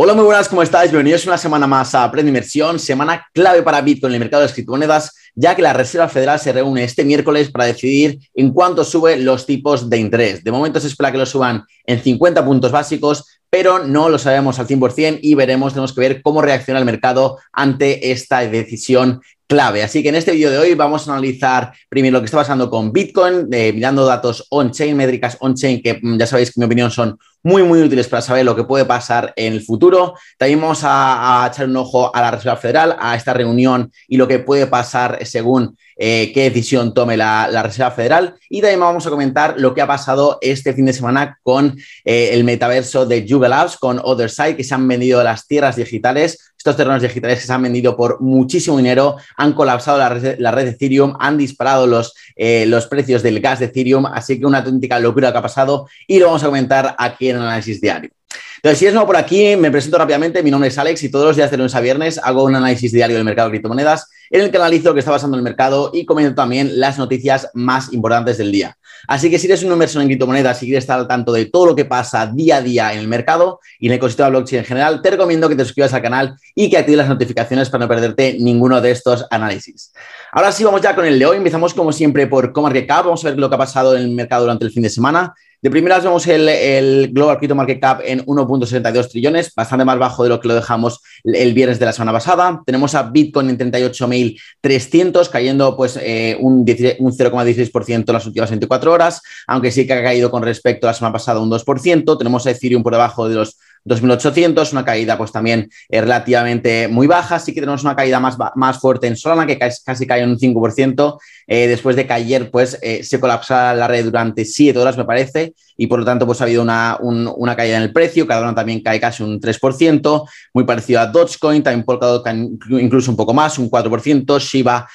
Hola, muy buenas, ¿cómo estáis? Bienvenidos una semana más a Aprende Inversión, semana clave para Bitcoin en el mercado de criptomonedas, ya que la Reserva Federal se reúne este miércoles para decidir en cuánto suben los tipos de interés. De momento se espera que lo suban en 50 puntos básicos, pero no lo sabemos al 100% y veremos, tenemos que ver cómo reacciona el mercado ante esta decisión clave. Así que en este vídeo de hoy vamos a analizar primero lo que está pasando con Bitcoin, eh, mirando datos on-chain, métricas on-chain, que mm, ya sabéis que en mi opinión son muy, muy útiles para saber lo que puede pasar en el futuro. También vamos a, echar un ojo a la Reserva Federal, a esta reunión y lo que puede pasar según eh, qué decisión tome la, Reserva Federal. Y también vamos a comentar lo que ha pasado este fin de semana con eh, el metaverso de Google Labs, con Otherside, que se han vendido las tierras digitales estos terrenos digitales que se han vendido por muchísimo dinero, han colapsado la red, de Ethereum, han disparado los, eh, los precios del gas de Ethereum, así que una auténtica locura que ha pasado y lo vamos a comentar aquí en el análisis diario. Entonces, si es nuevo por aquí, me presento rápidamente. Mi nombre es Alex y todos los días de lunes a viernes hago un análisis diario del mercado de criptomonedas en el que analizo lo que está pasando en el mercado y comento también las noticias más importantes del día. Así que si eres un inversor en criptomonedas y quieres estar al tanto de todo lo que pasa día a día en el mercado y en el ecosistema blockchain en general, te recomiendo que te suscribas al canal y que actives las notificaciones para no perderte ninguno de estos análisis. Ahora sí, vamos ya con el de hoy. Empezamos como siempre por CoMarketCap. Vamos a ver lo que ha pasado en el mercado durante el fin de semana. De primeras vemos el, Global Crypto Market Cap en 1.72 trillones, bastante más bajo de lo que lo dejamos el viernes de la semana pasada. Tenemos a Bitcoin en 38.300, cayendo pues eh, un 0,16% en las últimas 24 horas, aunque sí que ha caído con respecto a la semana pasada un 2%. Tenemos a Ethereum por debajo de los 2.800, una caída pues también eh, relativamente muy baja, sí que tenemos una caída más, más fuerte en Solana, que casi, cae en un 5%, eh, después de que ayer pues eh, se colapsara la red durante 7 horas, me parece, y por lo tanto pues ha habido una, una caída en el precio, Cardano también cae casi un 3%, muy parecido a Dogecoin, también Polkadot incluso un poco más, un 4%, Shiba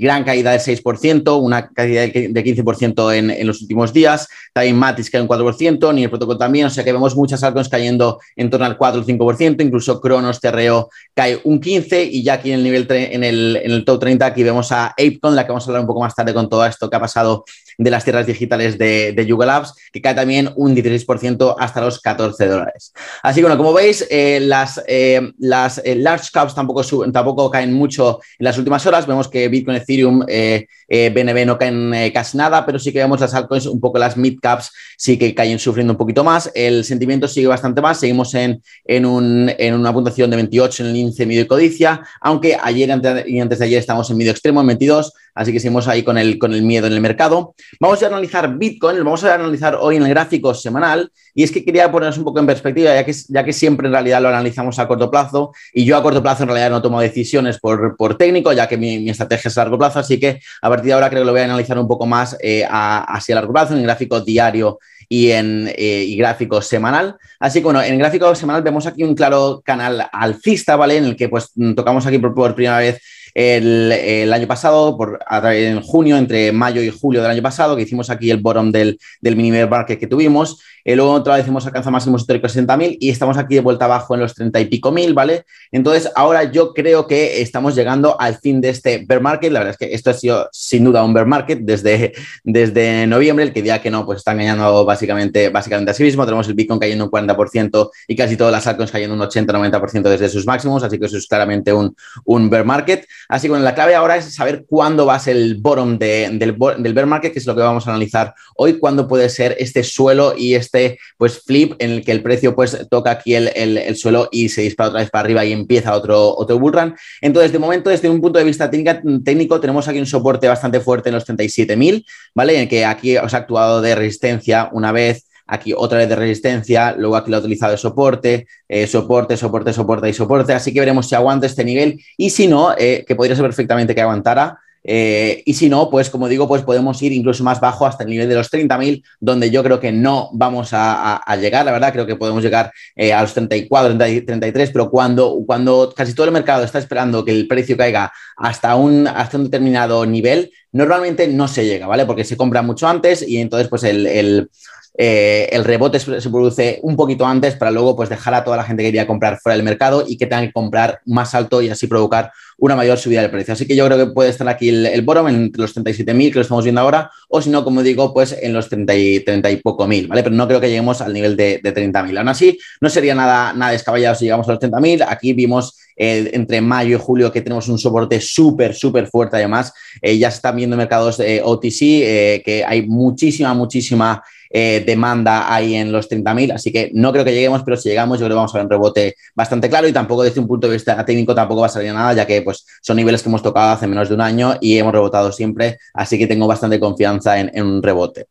gran caída del 6%, una caída de 15% en, en, los últimos días, también Matis cae un 4%, ni el protocolo también, o sea que vemos muchas altcoins cayendo en torno al 4 o 5%, incluso Cronos Terreo cae un 15% y ya aquí en el nivel en el, en el top 30 aquí vemos a ApeCon, la que vamos a hablar un poco más tarde con todo esto que ha pasado de las tierras digitales de, de Yuga Labs, que cae también un 16% hasta los 14 dólares. Así que bueno, como veis, eh, las, eh, las eh, large caps tampoco, tampoco caen mucho en las últimas horas. Vemos que Bitcoin, Ethereum, BNB no caen casi nada, pero sí que vemos las altcoins, un poco las mid caps, sí que caen sufriendo un poquito más. El sentimiento sigue bastante más. Seguimos en, en, un, en una puntuación de 28 en el índice medio de codicia, aunque ayer y antes de ayer estamos en medio extremo, en 22. Así que seguimos ahí con el, con el miedo en el mercado. Vamos a analizar Bitcoin, lo vamos a analizar hoy en el gráfico semanal. Y es que quería ponernos un poco en perspectiva, ya que, ya que siempre en realidad lo analizamos a corto plazo. Y yo a corto plazo en realidad no tomo decisiones por, por técnico, ya que mi, estrategia es a largo plazo. Así que a partir de ahora creo que lo voy a analizar un poco más eh, a largo plazo, en el gráfico diario y en eh, y gráfico semanal. Así que bueno, en el gráfico semanal vemos aquí un claro canal alcista, ¿vale? En el que pues tocamos aquí por primera vez el, año pasado, por, en junio, entre mayo y julio del año pasado, que hicimos aquí el bottom del, del mini market que tuvimos. Eh, luego otra vez hemos alcanzado máximos históricos de 60.000 y estamos aquí de vuelta abajo en los 30 y pico mil, ¿vale? Entonces, ahora yo creo que estamos llegando al fin de este bear market. La verdad es que esto ha sido sin duda un bear market desde, desde noviembre. El que diga que no, pues está engañando básicamente, básicamente a sí mismo. Tenemos el Bitcoin cayendo un 40% y casi todas las altcoins cayendo un 80-90% desde sus máximos. Así que eso es claramente un, un bear market. Así que la clave ahora es saber cuándo va a ser el bottom del, del bear market, que es lo que vamos a analizar hoy, cuándo puede ser este suelo y este pues flip en el que el precio pues toca aquí el, suelo y se dispara otra vez para arriba y empieza otro, otro bull run. Entonces, de momento, desde un punto de vista técnico, tenemos aquí un soporte bastante fuerte en los 37.000, ¿vale? En el que aquí os ha actuado de resistencia una vez, aquí otra vez de resistencia, luego aquí lo ha utilizado de soporte, eh, soporte, soporte, soporte y soporte, así que veremos si aguanta este nivel y si no, eh, que podría ser perfectamente que aguantara, eh, y si no, pues como digo, pues podemos ir incluso más bajo hasta el nivel de los 30.000, donde yo creo que no vamos a, llegar, la verdad, creo que podemos llegar a los 34, 33, pero cuando, cuando casi todo el mercado está esperando que el precio caiga hasta un, hasta un determinado nivel, normalmente no se llega, ¿vale? Porque se compra mucho antes y entonces pues el eh, el rebote se produce un poquito antes para luego pues, dejar a toda la gente que quería comprar fuera del mercado y que tengan que comprar más alto y así provocar una mayor subida del precio. Así que yo creo que puede estar aquí el, el bottom entre los 37.000 que lo estamos viendo ahora o si no, como digo, pues en los 30 y, 30 y poco mil, ¿vale? Pero no creo que lleguemos al nivel de, de 30.000. Aún así, no sería nada, nada descabellado si llegamos a los 30.000. Aquí vimos eh, entre mayo y julio que tenemos un soporte súper, súper fuerte. Además, eh, ya se están viendo mercados eh, OTC que hay muchísima, muchísima demanda ahí en los 30.000, así que no creo que lleguemos, pero si llegamos yo creo que vamos a ver un rebote bastante claro y tampoco desde un punto de vista técnico tampoco va a salir nada, ya que pues son niveles que hemos tocado hace menos de un año y hemos rebotado siempre, así que tengo bastante confianza en, un rebote.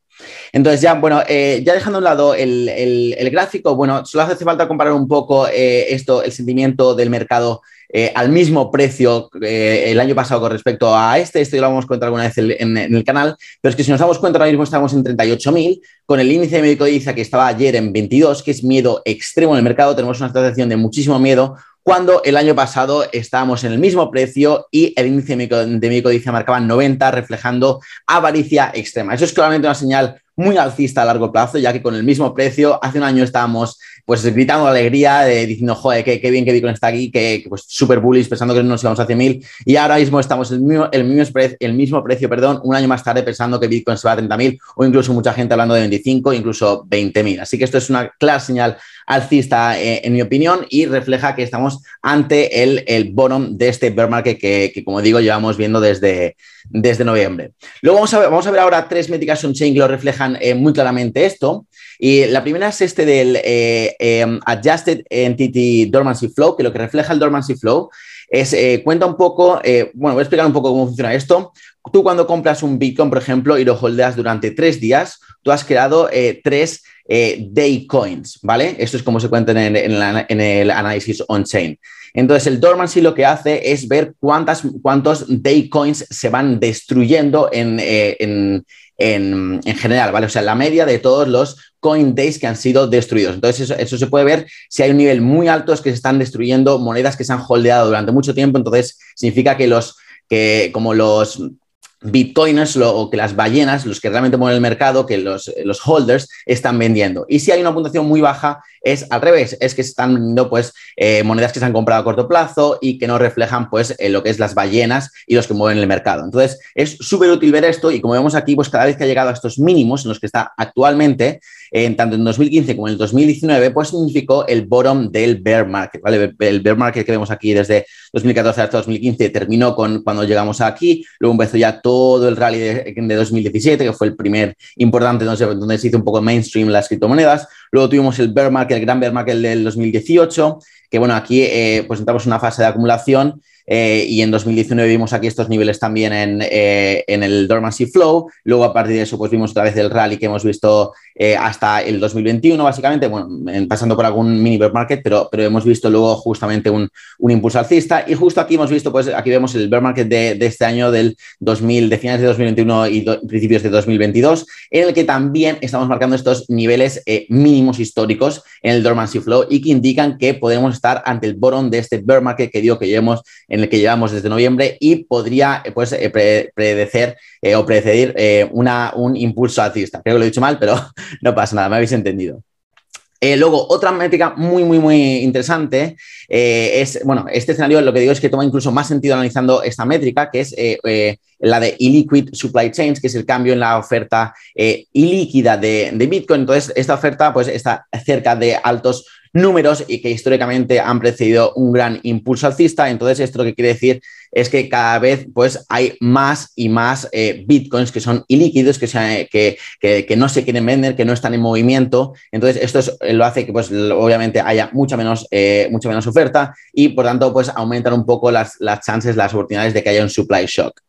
Entonces, ya, bueno, eh, ya dejando a un lado el, gráfico, bueno, solo hace falta comparar un poco eh, esto, el sentimiento del mercado eh, al mismo precio el año pasado con respecto a este. Esto ya lo hemos contado alguna vez en, el canal, pero es que si nos damos cuenta, ahora mismo estamos en 38.000, con el índice de médico dice que estaba ayer en 22, que es miedo extremo en el mercado. Tenemos una situación de muchísimo miedo, cuando el año pasado estábamos en el mismo precio y el índice de mi codicia marcaba 90, reflejando avaricia extrema. Eso es claramente una señal muy alcista a largo plazo, ya que con el mismo precio, hace un año estábamos pues gritando alegría, de, diciendo, joder, qué, bien que Bitcoin está aquí, que, pues súper bullish, pensando que nos íbamos hacia mil, y ahora mismo estamos el mismo, el mismo, el mismo precio, perdón, un año más tarde pensando que Bitcoin se va a 30.000 o incluso mucha gente hablando de 25, incluso 20.000. Así que esto es una clara señal alcista, eh, en mi opinión, y refleja que estamos ante el, el bottom de este bear market que, como digo, llevamos viendo desde, desde noviembre. Luego vamos a ver, vamos a ver ahora tres métricas on-chain que lo reflejan eh, muy claramente esto. Y la primera es este del eh, Adjusted Entity Dormancy Flow, que lo que refleja el Dormancy Flow es, cuenta un poco, bueno, voy a explicar un poco cómo funciona esto. Tú cuando compras un Bitcoin, por ejemplo, y lo holdeas durante tres días, tú has creado tres eh, day coins, ¿vale? Esto es como se cuenta en el, análisis on-chain. Entonces, el dormancy lo que hace es ver cuántas, cuántos day coins se van destruyendo eh, en, general, ¿vale? O sea, la media de todos los coin days que han sido destruidos. Entonces, eso, eso, se puede ver si hay un nivel muy alto es que se están destruyendo monedas que se han holdeado durante mucho tiempo. Entonces, significa que los que como los bitcoiners o que las ballenas, los que realmente mueven el mercado, que los, los, holders están vendiendo. Y si hay una puntuación muy baja, es al revés, es que están vendiendo pues, eh, monedas que se han comprado a corto plazo y que no reflejan pues, eh, lo que es las ballenas y los que mueven el mercado. Entonces, es súper útil ver esto y como vemos aquí, pues cada vez que ha llegado a estos mínimos en los que está actualmente, en tanto en 2015 como en el 2019, pues significó el bottom del bear market. ¿vale? El bear market que vemos aquí desde 2014 hasta 2015 terminó con cuando llegamos aquí, luego empezó ya todo el rally de, 2017, que fue el primer importante donde, donde se hizo un poco mainstream las criptomonedas, luego tuvimos el bear market, el gran bear market del 2018, que bueno, aquí eh, pues entramos en una fase de acumulación eh, y en 2019 vimos aquí estos niveles también en, eh, en, el Dormancy Flow. Luego, a partir de eso, pues vimos otra vez el rally que hemos visto eh, hasta el 2021, básicamente, bueno, pasando por algún mini bear market, pero, pero hemos visto luego justamente un, un, impulso alcista. Y justo aquí hemos visto, pues aquí vemos el bear market de, de este año del 2000, de finales de 2021 y principios de 2022, en el que también estamos marcando estos niveles mínimos históricos en el Dormancy Flow y que indican que podemos estar ante el bottom de este bear market que digo que llevamos en el que llevamos desde noviembre y podría eh, pues, eh, predecer eh, o preceder una, un impulso alcista. Creo que lo he dicho mal, pero no pasa nada, me habéis entendido. luego, otra métrica muy, muy, muy interesante es, bueno, este escenario lo que digo es que toma incluso más sentido analizando esta métrica, que es la de illiquid supply chains, que es el cambio en la oferta ilíquida de, de, Bitcoin. Entonces, esta oferta pues, está cerca de altos números y que históricamente han precedido un gran impulso alcista. Entonces, esto lo que quiere decir es que cada vez pues, hay más y más eh, bitcoins que son ilíquidos, que, que, que, no se quieren vender, que no están en movimiento. Entonces, esto eh, lo hace que pues, obviamente haya mucha menos, eh, mucha menos oferta y por tanto pues, aumentan un poco las, las chances, las oportunidades de que haya un supply shock.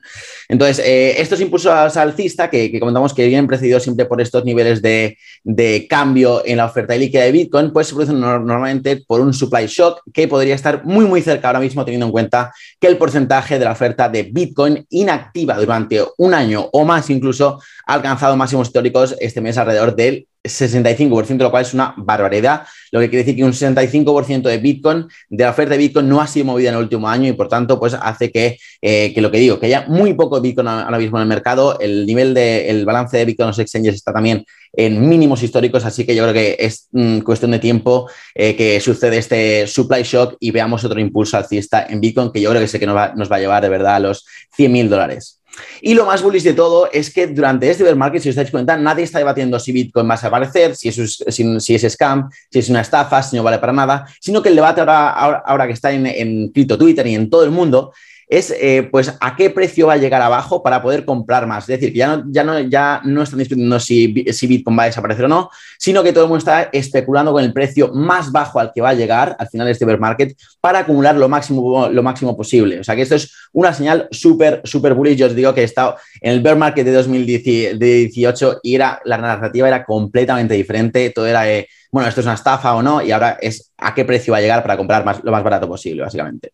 Entonces, estos impulsos alcistas que, comentamos que vienen precedidos siempre por estos niveles de, de cambio en la oferta líquida de Bitcoin, pues se producen normalmente por un supply shock que podría estar muy, muy cerca ahora mismo, teniendo en cuenta que el porcentaje de la oferta de Bitcoin inactiva durante un año o más incluso ha alcanzado máximos históricos este mes alrededor del 65%, lo cual es una barbaridad. Lo que quiere decir que un 65% de Bitcoin, de la oferta de Bitcoin, no ha sido movida en el último año y por tanto, pues hace que, eh, que lo que digo, que haya muy poco Bitcoin ahora mismo en el mercado. El nivel de, el balance de Bitcoin en los exchanges está también en mínimos históricos, así que yo creo que es mm, cuestión de tiempo eh, que sucede este supply shock y veamos otro impulso alcista en Bitcoin, que yo creo que sé que nos va, nos va a llevar de verdad a los 100 mil dólares. Y lo más bullish de todo es que durante este bear market, si os dais cuenta, nadie está debatiendo si Bitcoin va a aparecer, si es, si, es scam, si es una estafa, si no vale para nada, sino que el debate ahora, ahora, que está en, en Twitter y en todo el mundo es eh, pues a qué precio va a llegar abajo para poder comprar más. Es decir, que ya no, ya no, ya no están discutiendo si, si, Bitcoin va a desaparecer o no, sino que todo el mundo está especulando con el precio más bajo al que va a llegar al final de este bear market para acumular lo máximo, lo máximo posible. O sea que esto es una señal súper, súper bullish. Yo os digo que he estado en el bear market de 2018 y era, la narrativa era completamente diferente. Todo era, bueno, esto es una estafa o no, y ahora es a qué precio va a llegar para comprar más, lo más barato posible, básicamente.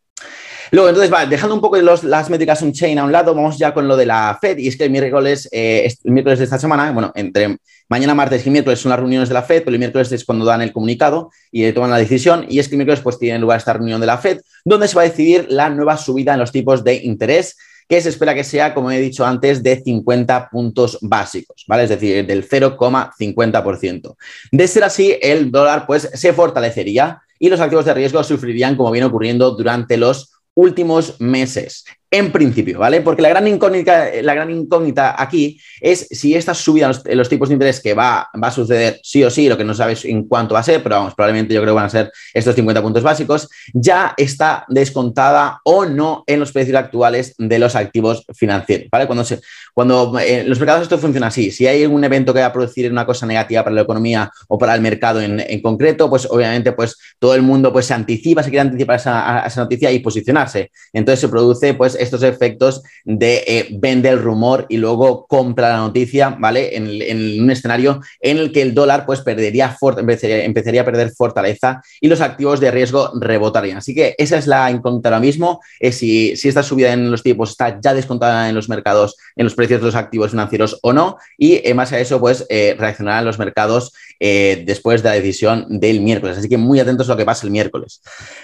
Luego, entonces, dejando un poco las métricas on-chain a un lado, vamos ya con lo de la Fed. Y es que el miércoles, eh, el miércoles de esta semana, bueno, entre mañana, martes y miércoles son las reuniones de la Fed, pero el miércoles es cuando dan el comunicado y toman la decisión. Y es que el miércoles pues tiene lugar esta reunión de la Fed, donde se va a decidir la nueva subida en los tipos de interés que se espera que sea, como he dicho antes, de 50 puntos básicos, ¿vale? Es decir, del 0,50%. De ser así, el dólar pues se fortalecería y los activos de riesgo sufrirían como viene ocurriendo durante los últimos meses. En principio, ¿vale? Porque la gran incógnita, la gran incógnita aquí es si esta subida en los, tipos de interés que va, va, a suceder sí o sí, lo que no sabes en cuánto va a ser, pero vamos, probablemente yo creo que van a ser estos 50 puntos básicos, ya está descontada o no en los precios actuales de los activos financieros, ¿vale? Cuando, se, cuando en eh, los mercados esto funciona así, si hay un evento que va a producir una cosa negativa para la economía o para el mercado en, en concreto, pues obviamente pues todo el mundo pues se anticipa, se quiere anticipar esa, esa noticia y posicionarse. Entonces se produce pues estos efectos de eh, vende el rumor y luego compra la noticia, ¿vale? En, un escenario en el que el dólar pues perdería, empezaría, empezaría, a perder fortaleza y los activos de riesgo rebotarían. Así que esa es la incógnita ahora mismo, es si, si esta subida en los tipos está ya descontada en los mercados, en los precios de los activos financieros o no, y en base a eso pues eh, reaccionarán los mercados eh, después de la decisión del miércoles. Así que muy atentos a lo que pasa el miércoles.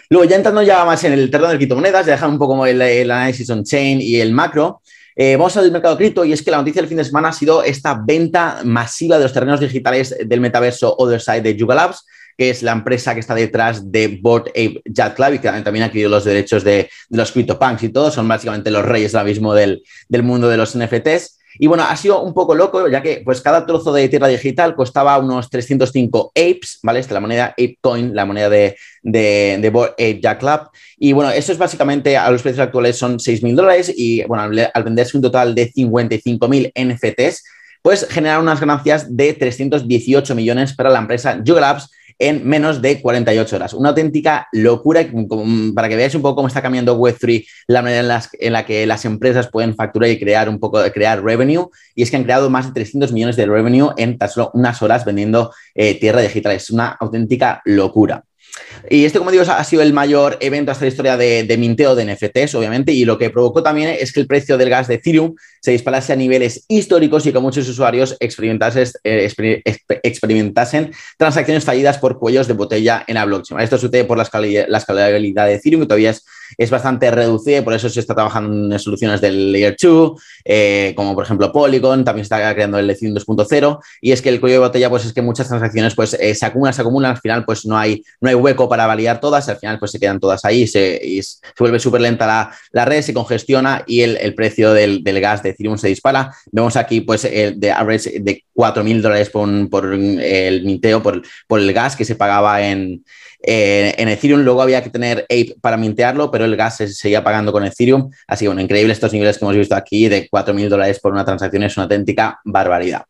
Luego, ya entrando ya más en el terreno de criptomonedas, ya dejar un poco el, el análisis on-chain y el macro, eh, vamos al mercado cripto y es que la noticia del fin de semana ha sido esta venta masiva de los terrenos digitales del metaverso Other Side de Yuga Labs, que es la empresa que está detrás de Board Ape Yacht Club y que también ha adquirido los derechos de, de los CryptoPunks y todo, son básicamente los reyes ahora mismo del, del mundo de los NFTs. Y bueno, ha sido un poco loco, ya que pues cada trozo de tierra digital costaba unos 305 apes, ¿vale? Esta es la moneda ApeCoin, la moneda de, de, de Ape Jack. Y bueno, eso es básicamente a los precios actuales son 6.000 dólares y bueno, al, venderse un total de 55.000 NFTs, pues generar unas ganancias de 318 millones para la empresa Yuga en menos de 48 horas. Una auténtica locura para que veáis un poco cómo está cambiando Web3, la manera en, la que las empresas pueden facturar y crear un poco, crear revenue. Y es que han creado más de 300 millones de revenue en tan solo unas horas vendiendo eh, tierra digital. Es una auténtica locura. Y este, como digo, ha sido el mayor evento hasta la historia de, minteo de NFTs, obviamente, y lo que provocó también es que el precio del gas de Ethereum se disparase a niveles históricos y que muchos usuarios experimentasen, eh, experimentasen transacciones fallidas por cuellos de botella en la blockchain. Esto sucede por la escalabilidad de Ethereum, que todavía es, es bastante reducida, por eso se está trabajando en soluciones del Layer 2, eh, como por ejemplo Polygon, también está creando el Ethereum 2.0, y es que el cuello de botella, pues es que muchas transacciones pues eh, se acumulan, se acumulan, al final pues no hay, no hay hueco para validar todas, al final pues se quedan todas ahí se, y se vuelve súper lenta la, la, red, se congestiona y el, el precio del, del, gas de Ethereum se dispara. Vemos aquí pues el de average de 4.000 dólares por, por, el minteo, por, por el gas que se pagaba en, eh, en Ethereum luego había que tener Ape para mintearlo, pero el gas se seguía pagando con Ethereum. Así que, bueno, increíble estos niveles que hemos visto aquí de 4.000 dólares por una transacción, es una auténtica barbaridad.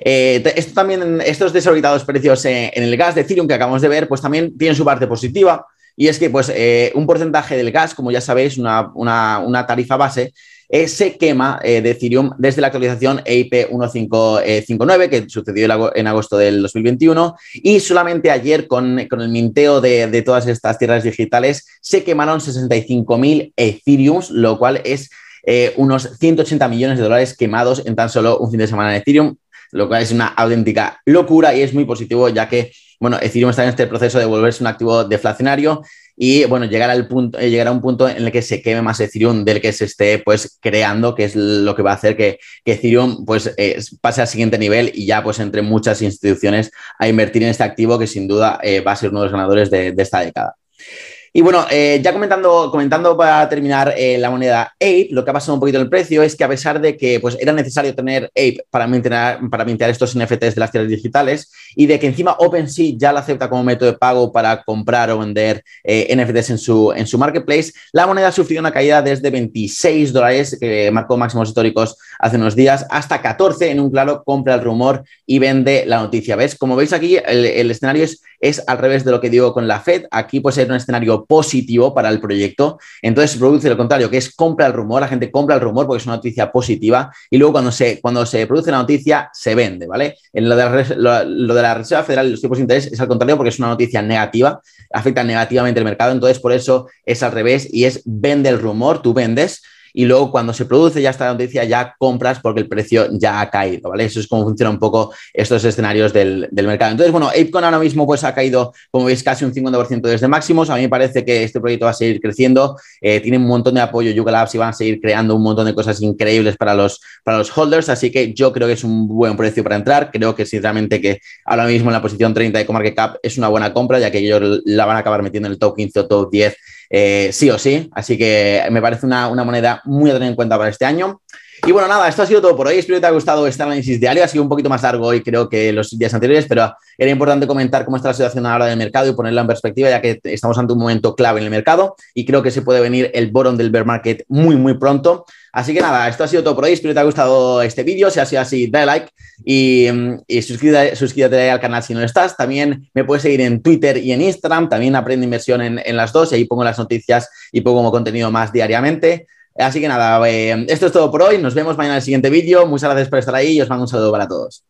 Eh, esto también, estos desorbitados precios en el gas de Ethereum que acabamos de ver, pues también tienen su parte positiva. Y es que, pues, eh, un porcentaje del gas, como ya sabéis, una, una tarifa base, eh, se quema eh, de Ethereum desde la actualización EIP 1559 que sucedió en agosto del 2021 y solamente ayer con, el minteo de, todas estas tierras digitales se quemaron 65.000 Ethereum, lo cual es eh, unos 180 millones de dólares quemados en tan solo un fin de semana en Ethereum lo cual es una auténtica locura y es muy positivo ya que, bueno, Ethereum está en este proceso de volverse un activo deflacionario y bueno, llegar, al punto, eh, llegar a un punto en el que se queme más Ethereum del que se esté pues creando, que es lo que va a hacer que, que Ethereum pues eh, pase al siguiente nivel y ya pues entre muchas instituciones a invertir en este activo que sin duda eh, va a ser uno de los ganadores de, de esta década. Y bueno, eh, ya comentando, comentando para terminar eh, la moneda Ape, lo que ha pasado un poquito en el precio es que a pesar de que pues, era necesario tener Ape para mintear, para estos NFTs de las tierras digitales y de que encima OpenSea ya la acepta como método de pago para comprar o vender eh, NFTs en su, en su marketplace, la moneda ha sufrido una caída desde 26 dólares, que marcó máximos históricos hace unos días, hasta 14 en un claro compra el rumor y vende la noticia. ¿Ves? Como veis aquí, el, el escenario es, es al revés de lo que digo con la Fed. Aquí puede ser un escenario positivo para el proyecto. Entonces produce lo contrario, que es compra el rumor, la gente compra el rumor porque es una noticia positiva y luego cuando se, cuando se produce la noticia se vende, ¿vale? En lo de, la, lo, de la Reserva Federal y los tipos de interés es al contrario porque es una noticia negativa, afecta negativamente el mercado, entonces por eso es al revés y es vende el rumor, tú vendes y luego cuando se produce ya esta noticia ya compras porque el precio ya ha caído, ¿vale? Eso es como funciona un poco estos escenarios del, mercado. Entonces, bueno, ApeCon ahora mismo pues ha caído, como veis, casi un 50% desde máximos. A mí me parece que este proyecto va a seguir creciendo, eh, tiene un montón de apoyo Yuga Labs y van a seguir creando un montón de cosas increíbles para los, para los holders, así que yo creo que es un buen precio para entrar. Creo que sinceramente que ahora mismo en la posición 30 de Comarket Cap es una buena compra, ya que ellos la van a acabar metiendo en el top 15 o top 10 eh, sí o sí. Así que me parece una, moneda muy a tener en cuenta para este año. Y bueno, nada, esto ha sido todo por hoy. Espero que te haya gustado este análisis diario. Ha sido un poquito más largo hoy, creo que los días anteriores, pero era importante comentar cómo está la situación ahora del mercado y ponerla en perspectiva, ya que estamos ante un momento clave en el mercado y creo que se puede venir el bottom del bear market muy, muy pronto. Así que nada, esto ha sido todo por hoy. Espero que te haya gustado este vídeo. Si ha sido así, dale like y, y suscríbete, suscríbete, al canal si no estás. También me puedes seguir en Twitter y en Instagram. También aprende inversión en, en las dos y ahí pongo las noticias y pongo como contenido más diariamente. Así que nada, eh, esto es todo por hoy. Nos vemos mañana en el siguiente vídeo. Muchas gracias por estar ahí y os mando un saludo para todos.